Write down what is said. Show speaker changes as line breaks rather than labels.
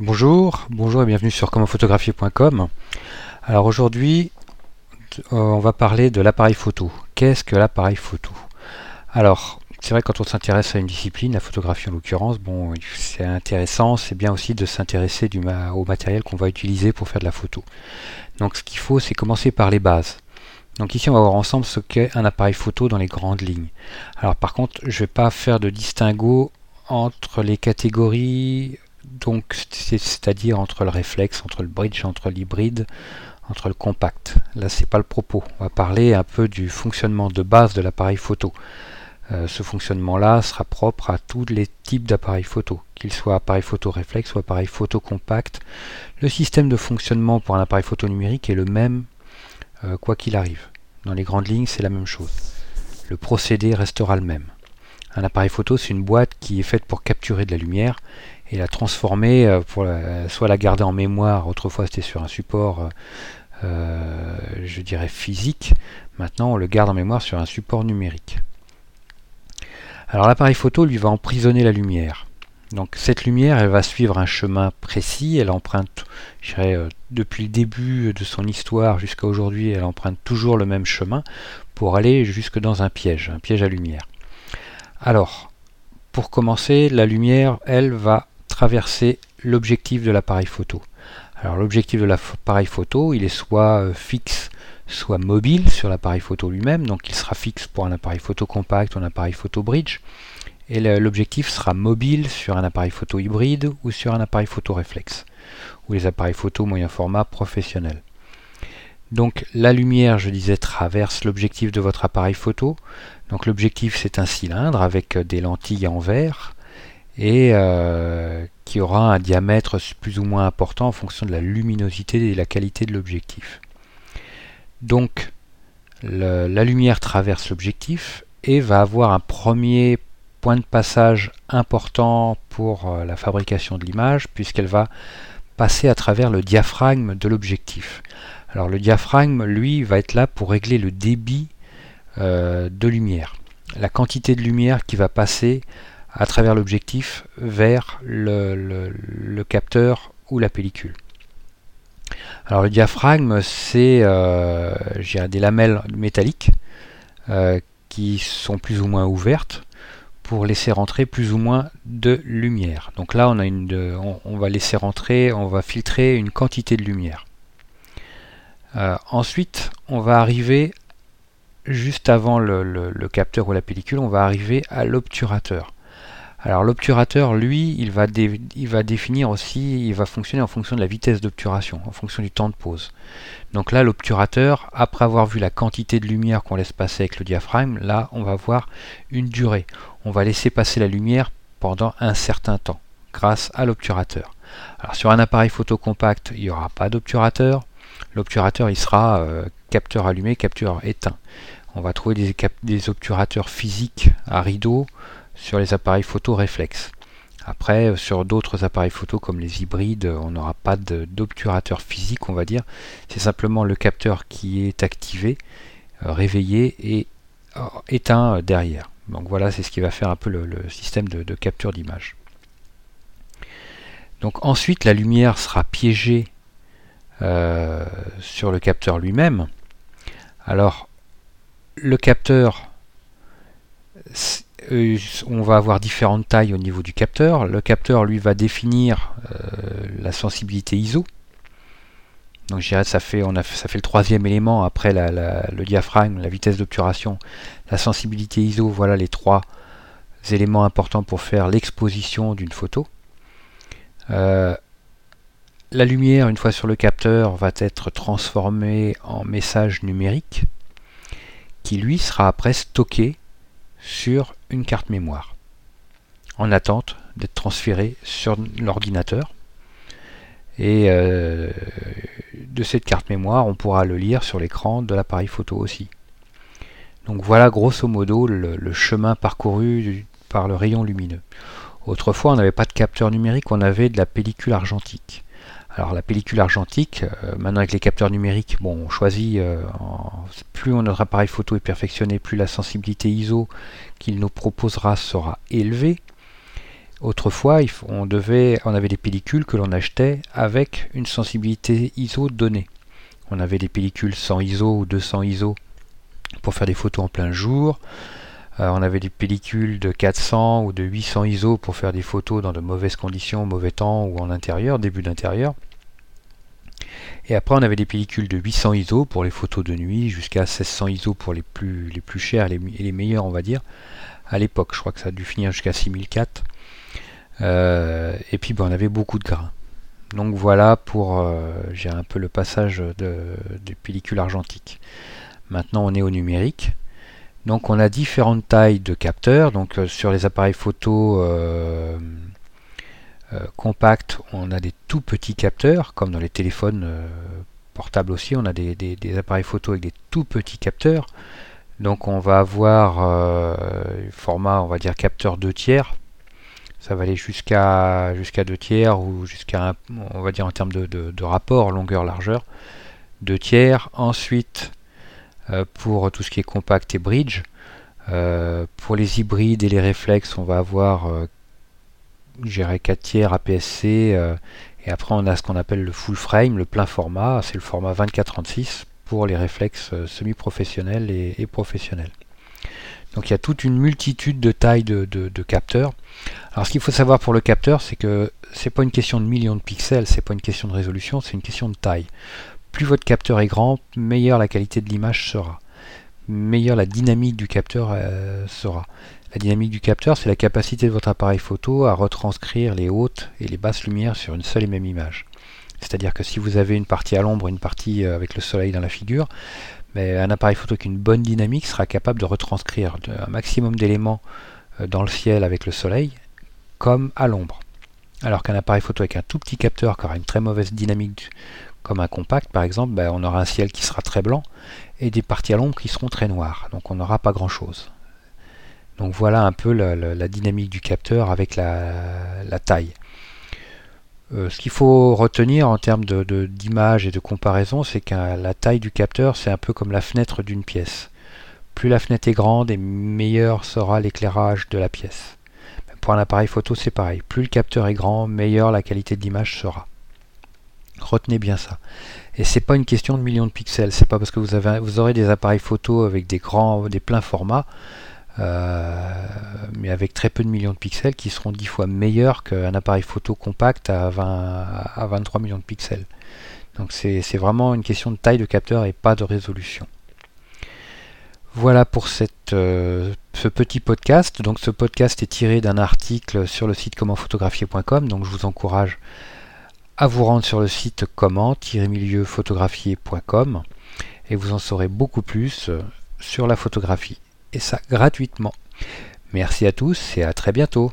Bonjour, bonjour et bienvenue sur commentphotographier.com. Alors aujourd'hui, euh, on va parler de l'appareil photo. Qu'est-ce que l'appareil photo? Alors, c'est vrai quand on s'intéresse à une discipline, la photographie en l'occurrence, bon, c'est intéressant, c'est bien aussi de s'intéresser au matériel qu'on va utiliser pour faire de la photo. Donc ce qu'il faut, c'est commencer par les bases. Donc ici, on va voir ensemble ce qu'est un appareil photo dans les grandes lignes. Alors par contre, je ne vais pas faire de distinguo entre les catégories, donc c'est-à-dire entre le réflexe, entre le bridge, entre l'hybride, entre le compact. Là, c'est pas le propos. On va parler un peu du fonctionnement de base de l'appareil photo. Euh, ce fonctionnement-là sera propre à tous les types d'appareils photo, qu'ils soient appareil photo réflexe ou appareil photo compact. Le système de fonctionnement pour un appareil photo numérique est le même euh, quoi qu'il arrive. Dans les grandes lignes, c'est la même chose. Le procédé restera le même. Un appareil photo, c'est une boîte qui est faite pour capturer de la lumière et la transformer, euh, pour soit la garder en mémoire, autrefois c'était sur un support, je dirais physique, maintenant on le garde en mémoire sur un support numérique. Alors l'appareil photo lui va emprisonner la lumière. Donc cette lumière, elle va suivre un chemin précis, elle emprunte, je dirais, euh, depuis le début de son histoire jusqu'à aujourd'hui, elle emprunte toujours le même chemin pour aller jusque dans un piège, un piège à lumière. Alors, pour commencer, la lumière, elle, va traverser l'objectif de l'appareil photo. Alors l'objectif de l'appareil photo, il est soit euh, fixe soit mobile sur l'appareil photo lui-même, donc il sera fixe pour un appareil photo compact ou un appareil photo bridge, et l'objectif sera mobile sur un appareil photo hybride ou sur un appareil photo réflexe, ou les appareils photo moyen format professionnels. Donc la lumière, je disais, traverse l'objectif de votre appareil photo. Donc l'objectif c'est un cylindre avec des lentilles en verre et euh, qui aura un diamètre plus ou moins important en fonction de la luminosité et de la qualité de l'objectif. Donc la lumière traverse l'objectif et va avoir un premier point de passage important pour euh, la fabrication de l'image puisqu'elle va passer à travers le diaphragme de l'objectif. Alors le diaphragme, lui, va être là pour régler le débit euh, de lumière, la quantité de lumière qui va passer à travers l'objectif vers le capteur ou la pellicule. Alors le diaphragme, c'est euh, des lamelles métalliques euh, qui sont plus ou moins ouvertes pour laisser rentrer plus ou moins de lumière. Donc là, on, a une, on, va laisser rentrer, on va filtrer une quantité de lumière. Euh, ensuite, on va arriver juste avant le, capteur ou la pellicule, on va arriver à l'obturateur. Alors l'obturateur, lui, il va, définir aussi, il va fonctionner en fonction de la vitesse d'obturation, en fonction du temps de pause. Donc là, l'obturateur, après avoir vu la quantité de lumière qu'on laisse passer avec le diaphragme, là, on va voir une durée. On va laisser passer la lumière pendant un certain temps, grâce à l'obturateur. Alors sur un appareil photo compact, il n'y aura pas d'obturateur. L'obturateur, il sera euh, capteur allumé, capteur éteint. On va trouver des, des obturateurs physiques à rideau, sur les appareils photo réflexes. Après, euh, sur d'autres appareils photo comme les hybrides, on n'aura pas d'obturateur physique, on va dire. C'est simplement le capteur qui est activé, euh, réveillé et euh, éteint derrière. Donc voilà, c'est ce qui va faire un peu le, système de, capture d'image. Donc ensuite, la lumière sera piégée sur le capteur lui-même. Alors, le capteur, euh, on va avoir différentes tailles au niveau du capteur. Le capteur, lui, va définir euh, la sensibilité ISO. Donc je dirais ça fait, on a, ça fait le troisième élément après le diaphragme, la vitesse d'obturation, la sensibilité ISO. Voilà les trois éléments importants pour faire l'exposition d'une photo. Euh, la lumière, une fois sur le capteur, va être transformée en message numérique qui lui sera après stocké sur une carte mémoire en attente d'être transféré sur l'ordinateur. Et euh, de cette carte mémoire, on pourra le lire sur l'écran de l'appareil photo aussi. Donc voilà grosso modo le, chemin parcouru par le rayon lumineux. Autrefois, on n'avait pas de capteur numérique, on avait de la pellicule argentique. Alors la pellicule argentique, euh, maintenant avec les capteurs numériques, bon, on choisit, euh, plus notre appareil photo est perfectionné, plus la sensibilité ISO qu'il nous proposera sera élevée. Autrefois, on, devait, on avait des pellicules que l'on achetait avec une sensibilité ISO donnée. On avait des pellicules 100 ISO ou 200 ISO pour faire des photos en plein jour. Euh, on avait des pellicules de 400 ou de 800 ISO pour faire des photos dans de mauvaises conditions, mauvais temps ou en intérieur, début d'intérieur. Et après, on avait des pellicules de 800 ISO pour les photos de nuit, jusqu'à 1600 ISO pour les plus, les plus chères et les, meilleurs, on va dire. À l'époque, je crois que ça a dû finir jusqu'à 6004. Euh, et puis, ben, on avait beaucoup de grains. Donc voilà pour euh, j'ai un peu le passage de, de pellicule argentique. Maintenant, on est au numérique. Donc on a différentes tailles de capteurs. Donc euh, sur les appareils photo compacts, on a des tout petits capteurs, comme dans les téléphones portables aussi, on a des, appareils photo avec des tout petits capteurs. Donc on va avoir un format, on va dire capteur 2 tiers. Ça va aller jusqu'à jusqu'à 2 tiers ou jusqu'à, on va dire en termes de, rapport longueur-largeur, 2 tiers. Ensuite, euh, pour tout ce qui est compact et bridge. Euh, pour les hybrides et les réflexes, on va avoir euh, 4 tiers APS-C et après on a ce qu'on appelle le full frame, le plein format, c'est le format 24-36 pour les réflexes semi-professionnels et, professionnels. Donc il y a toute une multitude de tailles de, de capteurs. Alors ce qu'il faut savoir pour le capteur, c'est que c'est pas une question de millions de pixels, c'est pas une question de résolution, c'est une question de taille plus votre capteur est grand, meilleure la qualité de l'image sera. Meilleure la dynamique du capteur euh, sera. La dynamique du capteur, c'est la capacité de votre appareil photo à retranscrire les hautes et les basses lumières sur une seule et même image. C'est-à-dire que si vous avez une partie à l'ombre, une partie euh, avec le soleil dans la figure, mais un appareil photo qui a une bonne dynamique sera capable de retranscrire un maximum d'éléments euh, dans le ciel avec le soleil, comme à l'ombre. Alors qu'un appareil photo avec un tout petit capteur qui aura une très mauvaise dynamique comme un compact par exemple, ben, on aura un ciel qui sera très blanc et des parties à l'ombre qui seront très noires. Donc on n'aura pas grand chose. Donc voilà un peu la, dynamique du capteur avec la, taille. Euh, ce qu'il faut retenir en termes d'image et de comparaison, c'est que la taille du capteur, c'est un peu comme la fenêtre d'une pièce. Plus la fenêtre est grande et meilleur sera l'éclairage de la pièce. Pour un appareil photo, c'est pareil. Plus le capteur est grand, meilleure la qualité de l'image sera. Retenez bien ça. Et c'est pas une question de millions de pixels. C'est pas parce que vous avez, vous aurez des appareils photo avec des grands, des pleins formats, euh, mais avec très peu de millions de pixels, qui seront 10 fois meilleurs qu'un appareil photo compact à, 20, à 23 millions de pixels. Donc c'est vraiment une question de taille de capteur et pas de résolution. Voilà pour euh, ce petit podcast. Donc ce podcast est tiré d'un article sur le site commentphotographier.com. Donc je vous encourage à vous rendre sur le site comment-photographier.com et vous en saurez beaucoup plus euh, sur la photographie et ça gratuitement. Merci à tous et à très bientôt.